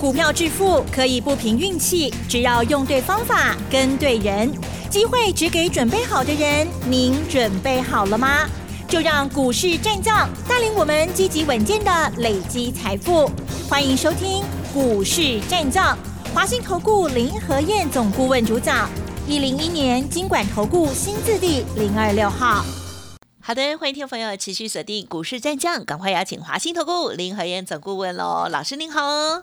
股票致富可以不凭运气，只要用对方法、跟对人，机会只给准备好的人。您准备好了吗？就让股市战将带领我们积极稳健的累积财富。欢迎收听股市战将，华兴投顾林和燕总顾问主讲。一零一年经管投顾新字第零二六号。好的，欢迎听众朋友持续锁定股市战将，赶快邀请华兴投顾林和燕总顾问喽，老师您好。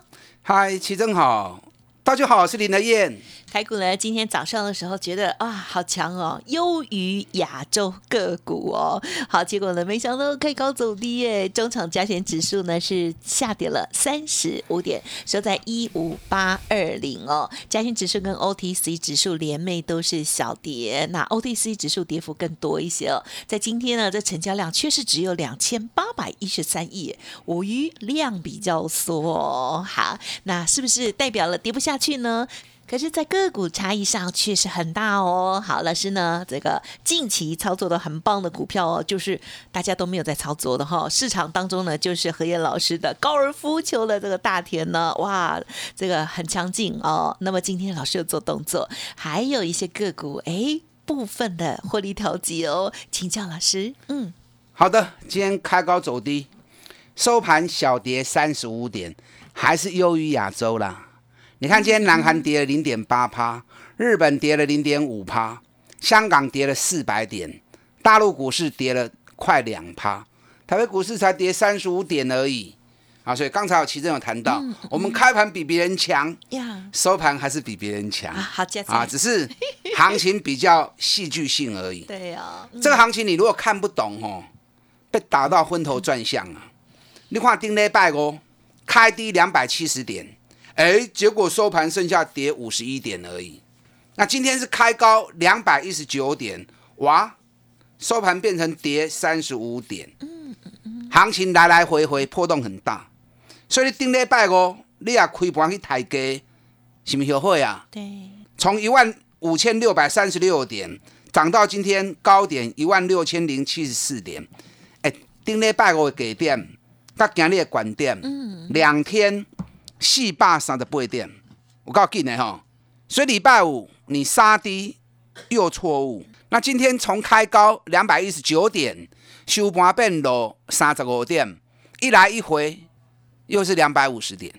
嗨，齐正好，大家好，我是林德燕。台股呢，今天早上的时候觉得啊，好强哦，优于亚洲个股哦。好，结果呢，没想到开高走低耶，中场加权指数呢是下跌了三十五点，收在一五八二零哦。加权指数跟 OTC 指数连袂都是小跌，那 OTC 指数跌幅更多一些哦。在今天呢，这成交量确实只有两千八百一十三亿，五余量比较缩哦。好，那是不是代表了跌不下去呢？可是，在个股差异上确实很大哦。好，老师呢，这个近期操作的很棒的股票哦，就是大家都没有在操作的哈。市场当中呢，就是何燕老师的高尔夫球的这个大田呢，哇，这个很强劲哦。那么今天老师有做动作，还有一些个股，哎，部分的获利调节哦，请教老师。嗯，好的，今天开高走低，收盘小跌三十五点，还是优于亚洲啦。你看，今天南韩跌了零点八趴，日本跌了零点五趴，香港跌了四百点，大陆股市跌了快两趴，台北股市才跌三十五点而已啊！所以刚才有奇正有谈到，我们开盘比别人强，收盘还是比别人强，好啊，只是行情比较戏剧性而已。对呀，这个行情你如果看不懂哦，被打到昏头转向啊！你看丁礼拜哦，开低两百七十点。哎，结果收盘剩下跌五十一点而已。那今天是开高两百一十九点，哇，收盘变成跌三十五点。嗯嗯嗯，行情来来回回波动很大，所以你顶礼拜五你也开盘去抬价，是不是后悔啊？对，从一万五千六百三十六点涨到今天高点一万六千零七十四点。哎，顶礼拜五的低点，到今日的关点，嗯，两天。四百三十八点，我告诉你哈，所以礼拜五你杀低又错误。那今天从开高两百一十九点，收盘变落三十五点，一来一回又是两百五十点。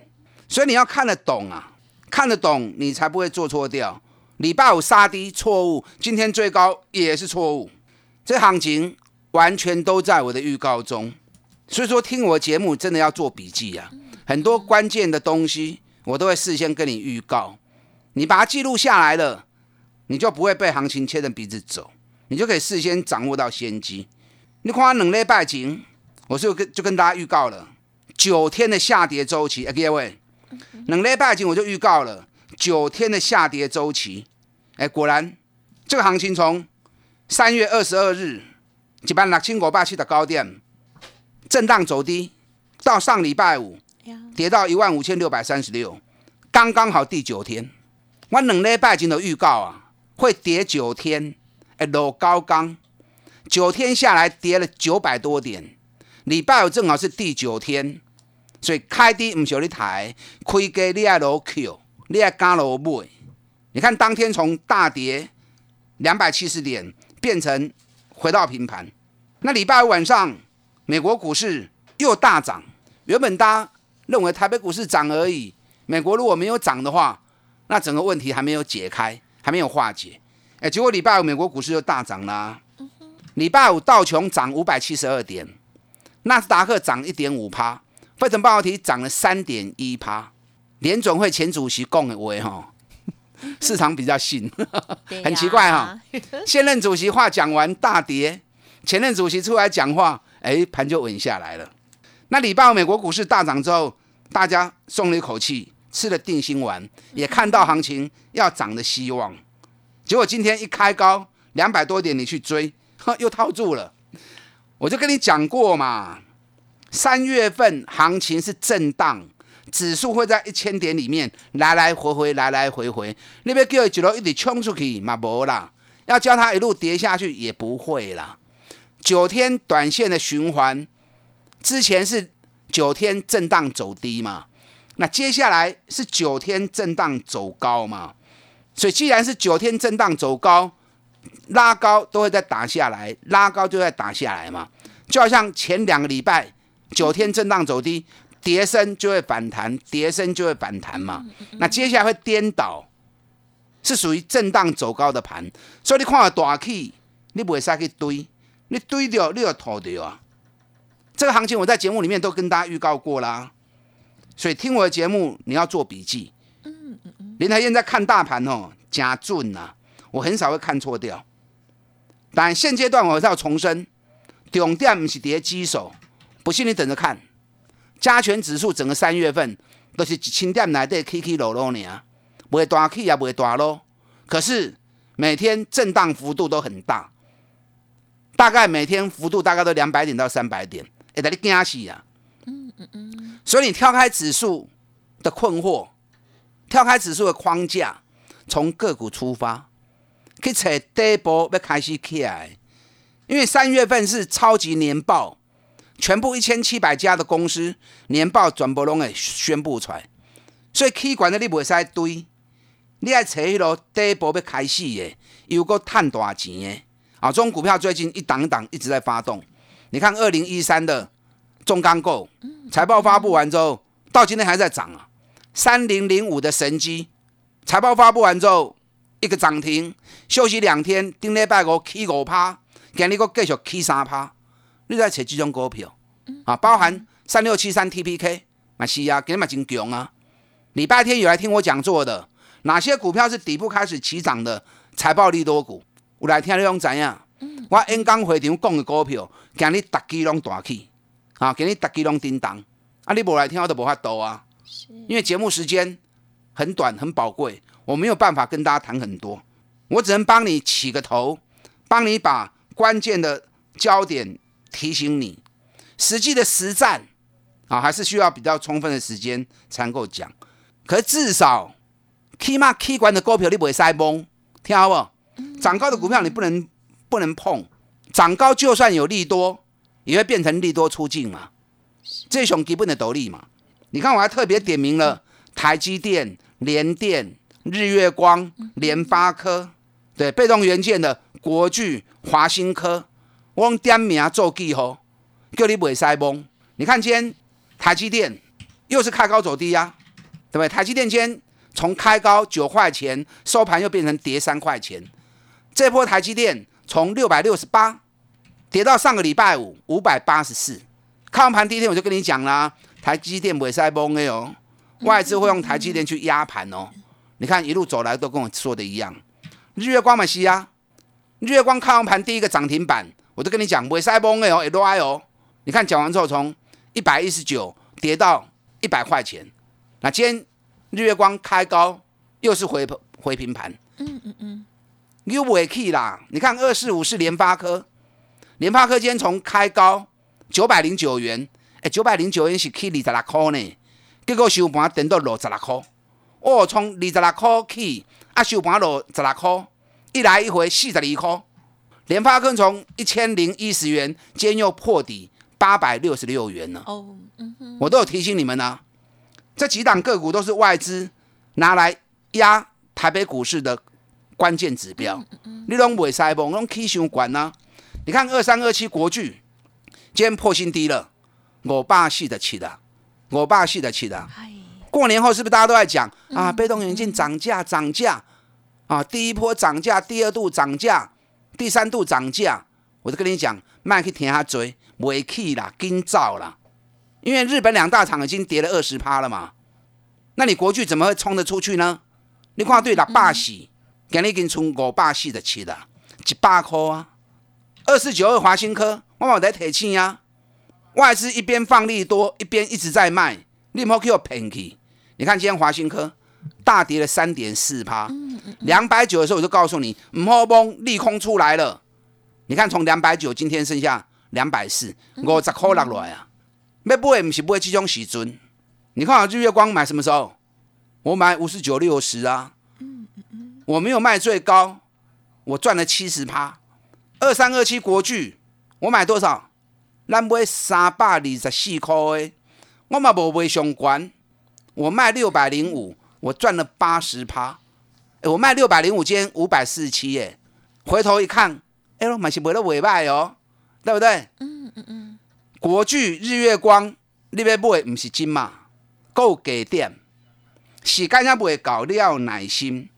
所以你要看得懂啊，看得懂你才不会做错掉。礼拜五杀低错误，今天最高也是错误。这行情完全都在我的预告中，所以说听我节目真的要做笔记啊。很多关键的东西，我都会事先跟你预告，你把它记录下来了，你就不会被行情牵着鼻子走，你就可以事先掌握到先机。你看冷类拜景，我就跟就跟大家预告了九天的下跌周期。哎，各位，冷类拜景我就预告了九天的下跌周期。哎，果然这个行情从三月二十二日一般六千五百七的高点震荡走低，到上礼拜五。跌到一万五千六百三十六，刚刚好第九天。我两礼拜前的预告啊，会跌九天，哎，落高刚，九天下来跌了九百多点。礼拜五正好是第九天，所以开低唔少你抬，开低你爱落 Q，你爱加落买。你看当天从大跌两百七十点，变成回到平盘。那礼拜五晚上，美国股市又大涨，原本大认为台北股市涨而已，美国如果没有涨的话，那整个问题还没有解开，还没有化解。哎，结果礼拜五美国股市就大涨啦。礼拜五道琼涨五百七十二点，纳斯达克涨一点五趴，费城半导体涨了三点一趴。联总会前主席讲的话哈，市场比较信，很奇怪哈。现任主席话讲完大跌，前任主席出来讲话，哎，盘就稳下来了。那礼拜五美国股市大涨之后。大家松了一口气，吃了定心丸，也看到行情要涨的希望。结果今天一开高两百多点，你去追，又套住了。我就跟你讲过嘛，三月份行情是震荡，指数会在一千点里面来来回回，来来回回。那边叫几楼一直冲出去嘛，无啦。要叫它一路跌下去也不会啦。九天短线的循环，之前是。九天震荡走低嘛，那接下来是九天震荡走高嘛？所以既然是九天震荡走高，拉高都会再打下来，拉高就会打下来嘛。就好像前两个礼拜九天震荡走低，跌升就会反弹，跌升就会反弹嘛。那接下来会颠倒，是属于震荡走高的盘。所以你看到大气，你不会使去堆，你堆掉你就吐掉啊。这个行情我在节目里面都跟大家预告过啦。所以听我的节目，你要做笔记。嗯嗯嗯。林台燕在看大盘哦，加准呐，我很少会看错掉。但现阶段我要重申，重点不是跌基手，不信你等着看。加权指数整个三月份都是一千点来的起起落落呢，不会大起也不会大落。可是每天震荡幅度都很大，大概每天幅度大概都两百点到三百点，会得你惊死啊！嗯嗯嗯。所以你跳开指数的困惑，跳开指数的框架，从个股出发，去找第一波要开始起来。因为三月份是超级年报，全部一千七百家的公司年报全部拢会宣布出来，所以起管的你不会使堆，你爱找迄落第一波要开始的，又够赚大钱的啊！这种股票最近一档一档一直在发动，你看二零一三的中钢构。财报发布完之后，到今天还在涨啊！三零零五的神机，财报发布完之后，一个涨停，休息两天，顶礼拜五起五趴，今日个继续起三趴。你在扯这种股票啊？包含三六七三 TPK，嘛是啊，今日嘛真强啊！礼拜天有来听我讲座的，哪些股票是底部开始起涨的？财报利多股，有来听你拢知影。我演讲会场讲的股票，今日逐支拢大起。啊，给你打机龙叮当，啊，你不来听我都无法度啊，因为节目时间很短很宝贵，我没有办法跟大家谈很多，我只能帮你起个头，帮你把关键的焦点提醒你，实际的实战啊，还是需要比较充分的时间才能够讲，可是至少起码 K 管的股票你不会塞崩，听好不？涨高的股票你不能不能碰，涨高就算有利多。也会变成利多出境嘛？这种基本的斗笠嘛？你看，我还特别点名了台积电、联电、日月光、联发科，对，被动元件的国巨、华新科，我用点名做记号，叫你不会塞崩。你看今天台积电又是开高走低呀，对不对？台积电今天从开高九块钱，收盘又变成跌三块钱。这波台积电从六百六十八。跌到上个礼拜五五百八十四，看完盘第一天我就跟你讲啦，台积电不会塞崩的哦，外资会用台积电去压盘哦。你看一路走来都跟我说的一样，日月光嘛是啊，日月光看完盘第一个涨停板，我就跟你讲不会塞崩的哦，一路挨哦。你看讲完之后从一百一十九跌到一百块钱，那今天日月光开高又是回回平盘，嗯嗯嗯，又尾气啦。你看二四五是联发科。联发科今天从开高九百零九元，哎，九百零九元是去二十六块呢，结果收盘等到六十六块。哦，从二十六块起，啊，收盘六十六块，一来一回四十二块。联发科从一千零一十元，今天又破底八百六十六元了。哦，嗯哼，我都有提醒你们呢，这几档个股都是外资拿来压台北股市的关键指标。你拢袂使崩，拢起伤管呢。你看二三二七国巨，今天破新低了，我爸系的起的，我爸系的起的。过年后是不是大家都在讲啊？被动元件涨价涨价啊！第一波涨价，第二度涨价，第三度涨价。我就跟你讲，卖去听下嘴，没气啦，跟造啦。因为日本两大厂已经跌了二十趴了嘛，那你国巨怎么会冲得出去呢？你看对六百四，今日已经冲五百四十七了，一百块啊！二四九二华新科，我冇在提醒啊。外资一边放利多，一边一直在卖，你莫给我骗去。你看今天华新科大跌了三点四趴，两百九的时候我就告诉你，唔好崩，利空出来了。你看从两百九，今天剩下两百四，五十块落来啊。要买唔是买这种时阵。你看我日月光买什么时候？我买五十九六十啊。我没有卖最高，我赚了七十趴。二三二七国巨，我买多少？咱买三百二十四块的，我嘛无卖上关。我卖六百零五，我赚了八十趴。哎，我卖六百零五，今天五百四十七，耶。回头一看，哎呦，买是买了尾卖哦，对不对？嗯嗯嗯。国巨、日月光，你要买不是金嘛？够给点，时间也不会搞，你要耐心，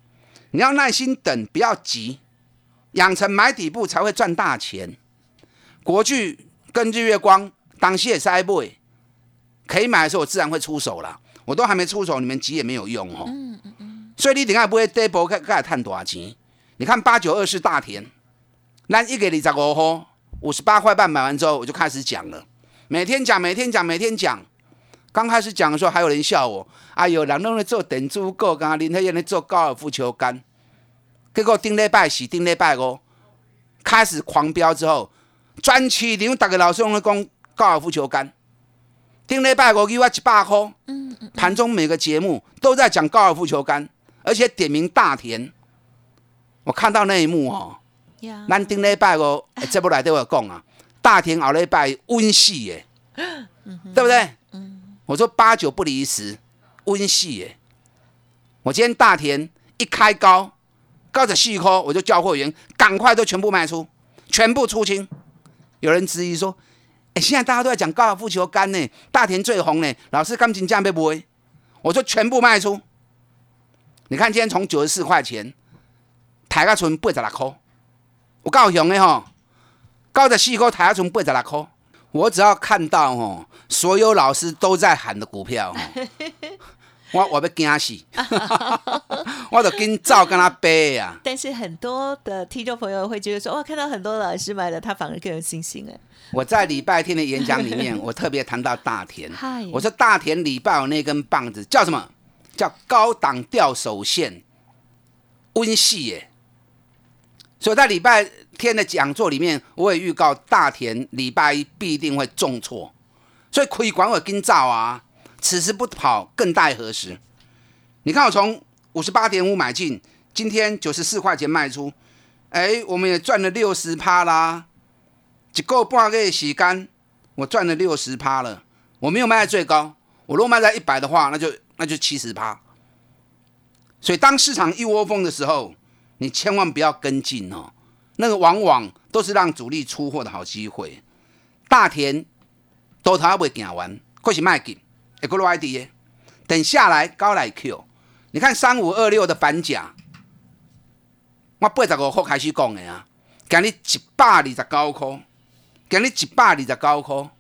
你要耐心等，不要急，养成买底部才会赚大钱。国巨跟日月光，当时也是爱买，可以买的时候我自然会出手了。我都还没出手，你们急也没有用哦。所以你等下不会跌波，该该赚多少钱？你看八九二是大田，那一给你十五号，五十八块半买完之后，我就开始讲了，每天讲，每天讲，每天讲。刚开始讲的时候，还有人笑我，哎呦，人拢在做电子股，刚刚林黑燕在做高尔夫球杆，结果顶礼拜四、顶礼拜五开始狂飙之后，专区连大个老师拢在讲高尔夫球杆，顶礼拜五给我一百块，嗯嗯，盘中每个节目都在讲高尔夫球杆，而且点名大田，我看到那一幕哦，咱顶礼拜五这不来对我讲啊，大田后礼拜温死耶，对不对？我说八九不离十，温系耶！我今天大田一开高，高着细颗，我就叫货员赶快都全部卖出，全部出清。有人质疑说：“哎，现在大家都在讲高尔夫球杆呢，大田最红呢，老师钢琴价被不会？”我说全部卖出。你看今天从九十四块钱抬个存八十六块，我高雄的吼，高着细颗抬个存八十六块。我只要看到哦，所有老师都在喊的股票，我我要惊死，我就跟照跟他背呀。但是很多的听众朋友会觉得说，哇，看到很多老师买的，他反而更有信心哎。我在礼拜天的演讲里面，我特别谈到大田，我说大田礼拜有那根棒子叫什么？叫高档吊手线，温系耶。所以在礼拜天的讲座里面，我也预告大田礼拜一必定会重挫，所以可以管我跟照啊，此时不跑更待何时？你看我从五十八点五买进，今天九十四块钱卖出，哎，我们也赚了六十趴啦，一个半个月洗干，我赚了六十趴了。我没有卖在最高，我如果卖在一百的话，那就那就七十趴。所以当市场一窝蜂的时候，你千万不要跟进哦，那个往往都是让主力出货的好机会。大田多头还未行完，可是卖紧，一个 ID 耶。等下来高来 Q，你看三五二六的反甲，我八十五号开始讲的啊，今日一百二十九块，今日一百二十九块，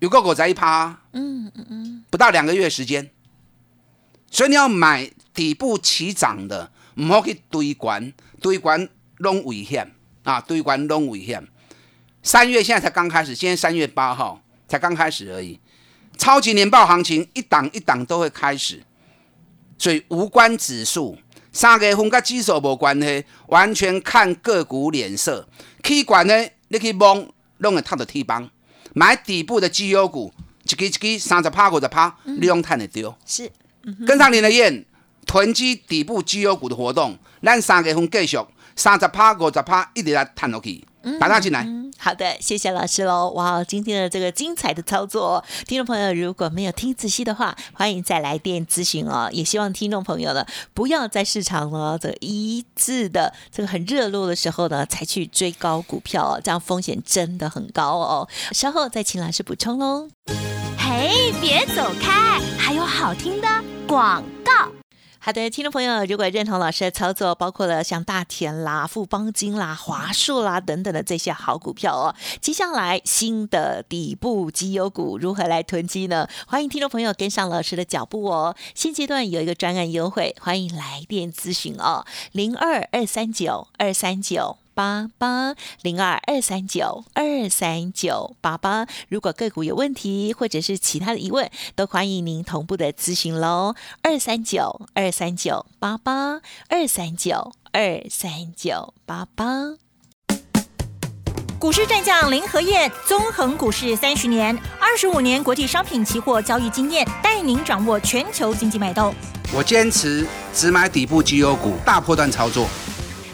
有个狗仔一趴，嗯嗯嗯，不到两个月时间，所以你要买底部起涨的。唔好去堆关，堆关拢危险啊！堆关拢危险。三月现在才刚开始，现在三月八号才刚开始而已。超级年报行情一档一档都会开始，所以无关指数，三月份跟指数无关系，完全看个股脸色。去管呢，你可以蒙弄个套的 T 帮，买底部的绩优股，一支一支三十趴五十趴，你用赚的丢。是，跟上你的燕。囤积底部绩优股的活动，咱三月份继续三十趴、五十趴，一直来探落去，打上进来。好的，谢谢老师喽。哇，今天的这个精彩的操作，听众朋友如果没有听仔细的话，欢迎再来电咨询哦。也希望听众朋友呢，不要在市场呢这一致的这个很热络的时候呢，才去追高股票哦，这样风险真的很高哦。稍后再请老师补充喽。嘿，别走开，还有好听的广告。好的，听众朋友，如果认同老师的操作，包括了像大田啦、富邦金啦、华硕啦等等的这些好股票哦，接下来新的底部绩优股如何来囤积呢？欢迎听众朋友跟上老师的脚步哦。现阶段有一个专案优惠，欢迎来电咨询哦，零二二三九二三九。八八零二二三九二三九八八，如果个股有问题或者是其他的疑问，都欢迎您同步的咨询喽。二三九二三九八八二三九二三九八八。股市战将林和燕，纵横股市三十年，二十五年国际商品期货交易经验，带您掌握全球经济脉动。我坚持只买底部绩优股，大波段操作。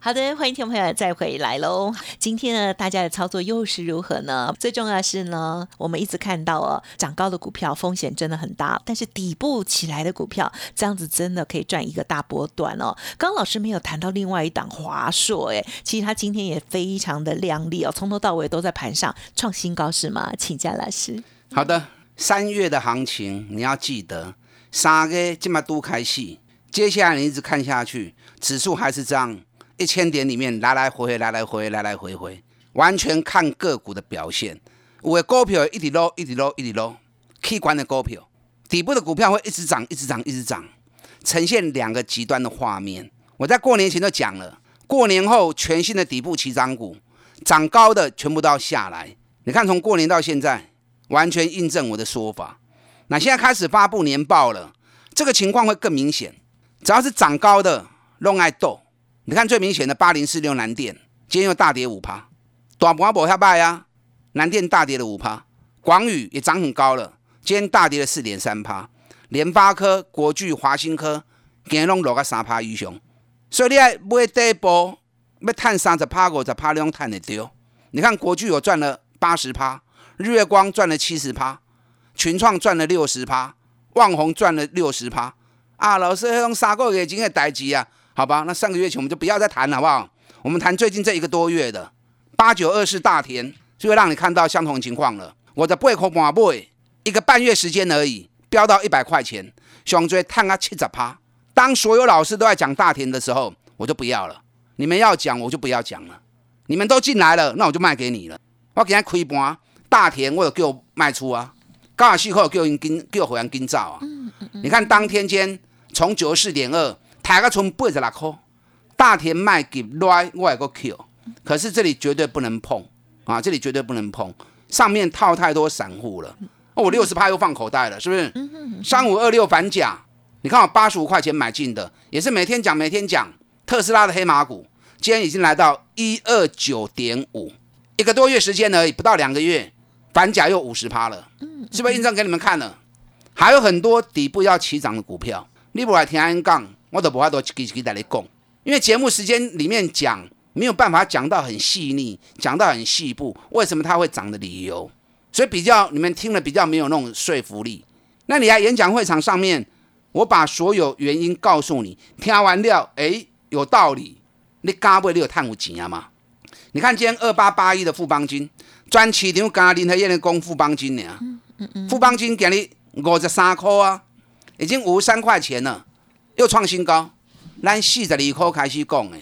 好的，欢迎听众朋友再回来喽。今天呢，大家的操作又是如何呢？最重要是呢，我们一直看到哦，涨高的股票风险真的很大，但是底部起来的股票，这样子真的可以赚一个大波段哦。刚刚老师没有谈到另外一档华硕，哎，其实它今天也非常的亮丽哦，从头到尾都在盘上创新高，是吗？请教老师。好的，三月的行情你要记得，三个这么多开戏，接下来你一直看下去，指数还是这样。一千点里面来来回回，来来回回，来来回回，完全看个股的表现。我的股票一直落，一直落，一直落。K 管的股票，底部的股票会一直涨，一直涨，一直涨，呈现两个极端的画面。我在过年前就讲了，过年后全新的底部起涨股，涨高的全部都要下来。你看，从过年到现在，完全印证我的说法。那现在开始发布年报了，这个情况会更明显。只要是涨高的，弄爱斗。你看最明显的八零四六南电，今天又大跌五趴，短波波下败啊，南电大跌了五趴，广宇也涨很高了，今天大跌了四点三趴，联发科、国巨、华新科今日拢落个三趴以上，所以你爱买第一波要探三十趴五十趴，你用探得丢。你看国巨有赚了八十趴，日月光赚了七十趴，群创赚了六十趴，旺宏赚了六十趴，啊，老师用三个月前的代志啊。好吧，那上个月前我们就不要再谈了，好不好？我们谈最近这一个多月的八九二四大田，就会让你看到相同情况了。我的背口马背一个半月时间而已，飙到一百块钱，熊追探啊七十趴。当所有老师都在讲大田的时候，我就不要了。你们要讲，我就不要讲了。你们都进来了，那我就卖给你了。我给他亏盘，大田我有给我卖出啊，高尔西克给我跟给我回来跟照啊。你看当天间从九十四点二。抬个从八十六块，大田卖给来我个 Q，可是这里绝对不能碰啊！这里绝对不能碰，上面套太多散户了。哦，我六十趴又放口袋了，是不是？三五二六反甲，你看我八十五块钱买进的，也是每天讲每天讲特斯拉的黑马股，今天已经来到一二九点五，一个多月时间而已，不到两个月，反甲又五十趴了，是不是印证给你们看了？还有很多底部要起涨的股票，你不来听安杠。我都不话多给给大家讲，因为节目时间里面讲没有办法讲到很细腻，讲到很细部，为什么它会涨的理由，所以比较你们听了比较没有那种说服力。那你在演讲会场上面，我把所有原因告诉你，听完了，哎，有道理，你敢不？你有探五钱啊嘛？你看今天二八八一的富邦金，专市场加林和燕的公富邦金呢？富邦金给你五十三块啊，已经五十三块钱了。又创新高，咱四十二块开始讲的，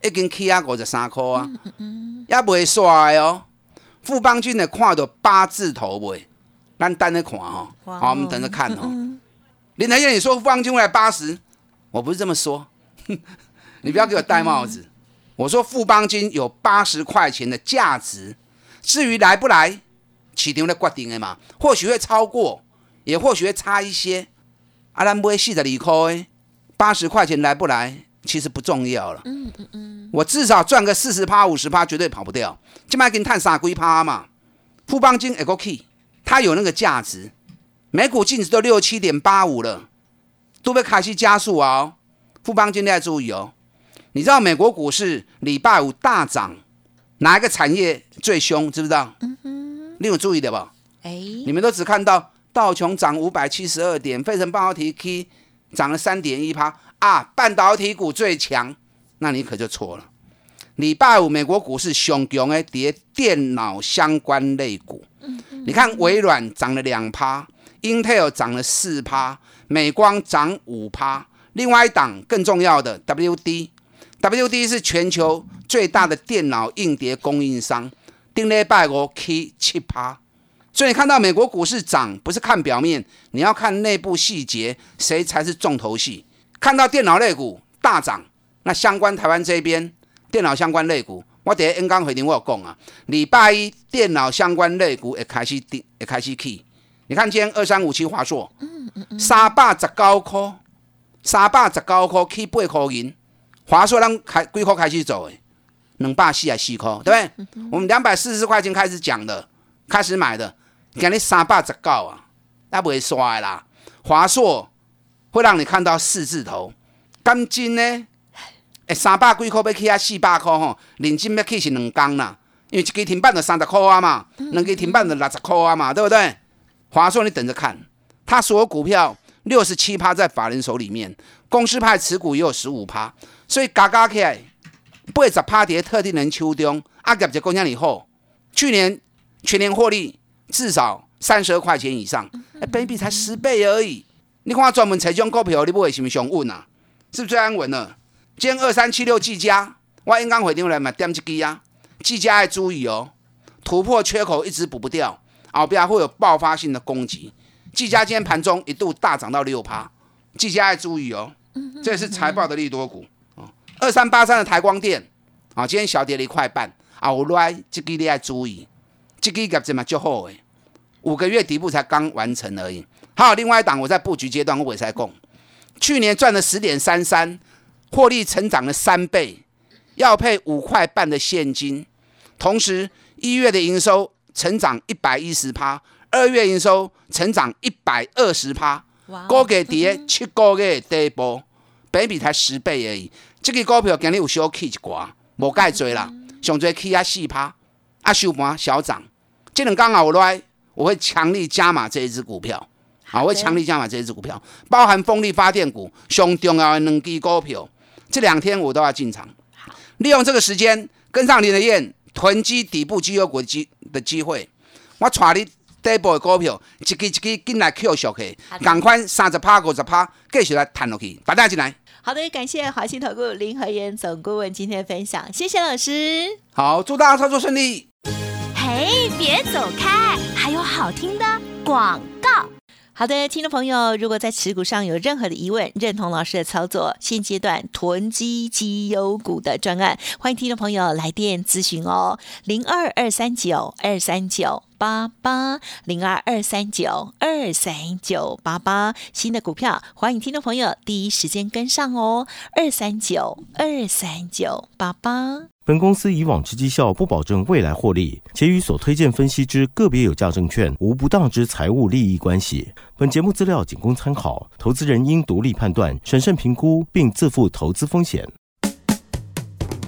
已经起啊五十三块啊，也袂衰哦。富邦君的看到八字头未？咱等着看哦，好，我们等着看哦。林台燕，你说富邦金会来八十？我不是这么说，你不要给我戴帽子。我说富邦金有八十块钱的价值，至于来不来，市场来决定的嘛。或许会超过，也或许会差一些。啊，咱买四十二块。八十块钱来不来，其实不重要了。嗯嗯嗯，我至少赚个四十趴、五十趴，绝对跑不掉。今麦给你探傻龟趴嘛，富邦金 Echo Key，它有那个价值，每股净值都六七点八五了，都被卡西加速啊。富邦金要注意哦。你知道美国股市礼拜五大涨，哪一个产业最凶？知不知道？嗯哼，你有注意的不？哎，你们都只看到道琼涨五百七十二点，费城半导体 K。涨了三点一趴啊！半导体股最强，那你可就错了。礼拜五美国股市熊熊的，跌电脑相关类股。你看微软涨了两趴，Intel 涨了四趴，美光涨五趴。另外一档更重要的 WD，WD 是全球最大的电脑硬碟供应商，定礼拜五 K 七趴。所以你看到美国股市涨，不是看表面，你要看内部细节，谁才是重头戏？看到电脑类股大涨，那相关台湾这边电脑相关类股，我第一 N 刚回听我有讲啊，礼拜一电脑相关类股也开始跌，也开始起。你看今天二三五七华硕，三百十九块，三百十九块起八块银，华硕咱开几块开始走诶，两百四啊四块，对不对？我们两百四十块钱开始讲的，开始买的，今日三百十九啊，那不会刷啦。华硕会让你看到四字头，金金呢？诶，三百几块要起啊四百块吼，认真要起是两工啦，因为一支停板就三十块啊嘛，两支停板就六十块啊嘛，对不对？华硕你等着看，它所有股票六十七趴在法人手里面，公司派持股也有十五趴，所以加加起来八十趴跌特定人手中，啊，业绩贡献以后，去年全年获利至少三十二块钱以上，哎，baby 才十倍而已。你看专门采种股票，你不会是不是上稳啊？是不是最安稳了？今天二三七六技嘉，我应刚回电话来买点一支啊，技嘉要注意哦，突破缺口一直补不掉，后边会有爆发性的攻击。技嘉今天盘中一度大涨到六趴，技嘉要注意哦，这是财报的利多股哦。二三八三的台光电啊，今天小跌了一块半，啊，我来这支你要注意，这个业绩嘛就好诶，五个月底部才刚完成而已。还有另外一档，我在布局阶段我也在供，去年赚了十点三三。获利成长了三倍，要配五块半的现金，同时一月的营收成长一百一十趴，二月营收成长一百二十趴，高给跌七个月第一波，比比才十倍而已。这个股票今日有小起一寡，无介多啦，上最起啊四趴，啊收盘小涨。这两刚好来，我会强力加码这一只股票，好，我会强力加码这一只股票，包含风力发电股，上重要的两支股票。这两天我都要进场，利用这个时间跟上林德燕囤积底部绩优股机的机会。我带你底部的股票，一支一支进来 Q 小去，赶快三十趴五十趴继续来弹落去，大家进来。好的，感谢华信投顾林和燕总顾问今天的分享，谢谢老师。好，祝大家操作顺利。哎，别走开，还有好听的广告。好的，听众朋友，如果在持股上有任何的疑问，认同老师的操作，现阶段囤积绩优股的专案，欢迎听众朋友来电咨询哦，零二二三九二三九八八，零二二三九二三九八八，新的股票，欢迎听众朋友第一时间跟上哦，二三九二三九八八。本公司以往之绩效不保证未来获利，且与所推荐分析之个别有价证券无不当之财务利益关系。本节目资料仅供参考，投资人应独立判断、审慎评估，并自负投资风险。